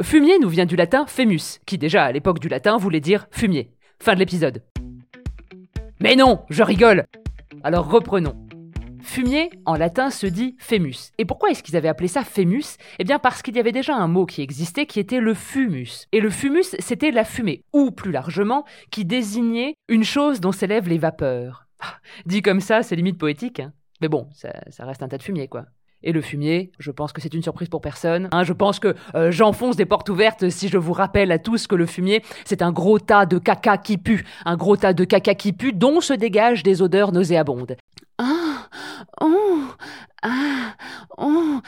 Fumier nous vient du latin femus, qui déjà à l'époque du latin voulait dire fumier. Fin de l'épisode. Mais non, je rigole Alors reprenons. Fumier, en latin, se dit fémus. Et pourquoi est-ce qu'ils avaient appelé ça fémus Eh bien parce qu'il y avait déjà un mot qui existait qui était le fumus. Et le fumus, c'était la fumée, ou plus largement, qui désignait une chose dont s'élèvent les vapeurs. Ah, dit comme ça, c'est limite poétique. hein. Mais bon, ça reste un tas de fumier, quoi. Et le fumier, je pense que c'est une surprise pour personne. hein. je pense que euh, j'enfonce des portes ouvertes si je vous rappelle à tous que le fumier, c'est un gros tas de caca qui pue. Un gros tas de caca qui pue dont se dégagent des odeurs nauséabondes. Ah, oh, ah, oh.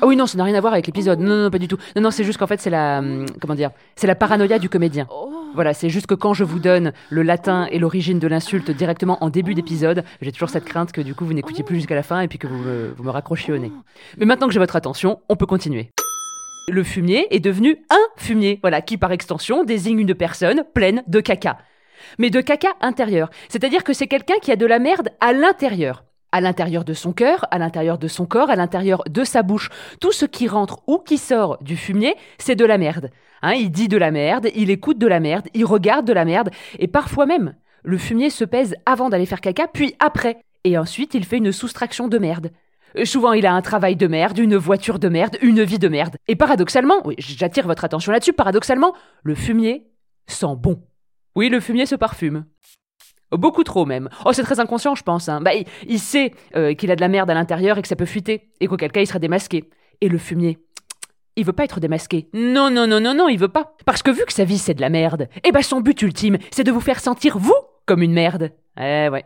Ah oui, non, ça n'a rien à voir avec l'épisode. Non, non, pas du tout. Non, non, c'est juste qu'en fait, c'est la. hum, Comment dire C'est la paranoïa du comédien. Voilà, c'est juste que quand je vous donne le latin et l'origine de l'insulte directement en début d'épisode, j'ai toujours cette crainte que du coup vous n'écoutiez plus jusqu'à la fin et puis que vous me, vous me raccrochiez au nez. Mais maintenant que j'ai votre attention, on peut continuer. Le fumier est devenu un fumier, voilà, qui par extension désigne une personne pleine de caca. Mais de caca intérieur. C'est-à-dire que c'est quelqu'un qui a de la merde à l'intérieur. À l'intérieur de son cœur, à l'intérieur de son corps, à l'intérieur de sa bouche. Tout ce qui rentre ou qui sort du fumier, c'est de la merde. Hein, il dit de la merde, il écoute de la merde, il regarde de la merde, et parfois même, le fumier se pèse avant d'aller faire caca, puis après. Et ensuite, il fait une soustraction de merde. Euh, Souvent, il a un travail de merde, une voiture de merde, une vie de merde. Et paradoxalement, oui, j'attire votre attention là-dessus, paradoxalement, le fumier sent bon. Oui, le fumier se parfume. Beaucoup trop même. Oh, c'est très inconscient, je pense. hein. Bah, il, sait euh, qu'il a de la merde à l'intérieur et que ça peut fuiter, et qu'auquel cas il serait démasqué. Et le fumier, il veut pas être démasqué. Non, non, non, non, non, il veut pas. Parce que vu que sa vie c'est de la merde, eh ben son but ultime, c'est de vous faire sentir vous comme une merde. Eh ouais.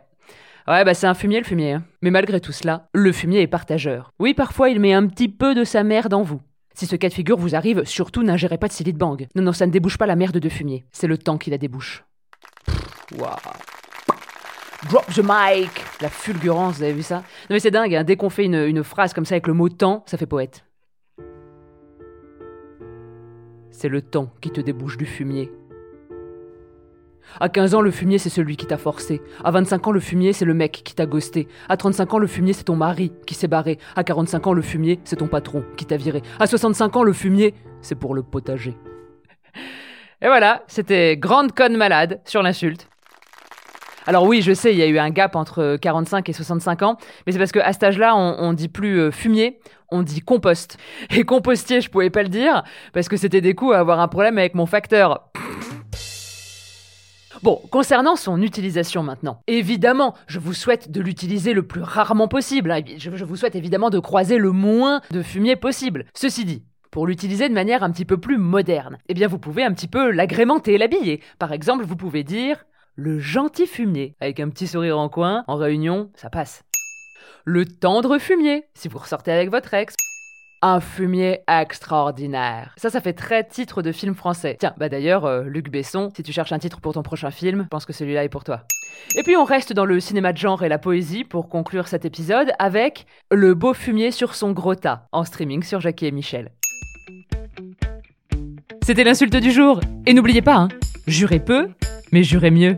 Ouais, bah c'est un fumier le fumier. hein. Mais malgré tout cela, le fumier est partageur. Oui, parfois il met un petit peu de sa merde en vous. Si ce cas de figure vous arrive, surtout n'ingérez pas de Silly Bang. Non, non, ça ne débouche pas la merde de fumier. C'est le temps qui la débouche. Waouh. Drop the mic La fulgurance, vous avez vu ça? Non mais c'est dingue, hein, dès qu'on fait une, une phrase comme ça avec le mot temps, ça fait poète. C'est le temps qui te débouche du fumier. À 15 ans, le fumier, c'est celui qui t'a forcé. À 25 ans, le fumier, c'est le mec qui t'a ghosté. À 35 ans, le fumier, c'est ton mari qui s'est barré. À 45 ans, le fumier, c'est ton patron qui t'a viré. À 65 ans, le fumier, c'est pour le potager. Et voilà, c'était Grande Conne Malade sur l'insulte. Alors oui, je sais, il y a eu un gap entre 45 et 65 ans, mais c'est parce qu'à cet âge-là, on, dit plus euh, fumier, on dit compost. Et compostier, je pouvais pas le dire, parce que c'était des coups à avoir un problème avec mon facteur. Bon, concernant son utilisation maintenant, évidemment, je vous souhaite de l'utiliser le plus rarement possible. hein. Je, je vous souhaite évidemment de croiser le moins de fumier possible. Ceci dit, pour l'utiliser de manière un petit peu plus moderne, eh bien vous pouvez un petit peu l'agrémenter, l'habiller. Par exemple, vous pouvez dire le gentil fumier, avec un petit sourire en coin, en réunion, ça passe. Le tendre fumier, si vous ressortez avec votre ex. Un fumier extraordinaire. Ça, ça fait très titre de film français. Tiens, bah d'ailleurs, euh, Luc Besson, si tu cherches un titre pour ton prochain film, pense que celui-là est pour toi. Et puis on reste dans le cinéma de genre et la poésie pour conclure cet épisode avec Le beau fumier sur son gros tas, en streaming sur Jackie et Michel. C'était l'insulte du jour. Et n'oubliez pas, hein, jurez peu, mais jurez mieux.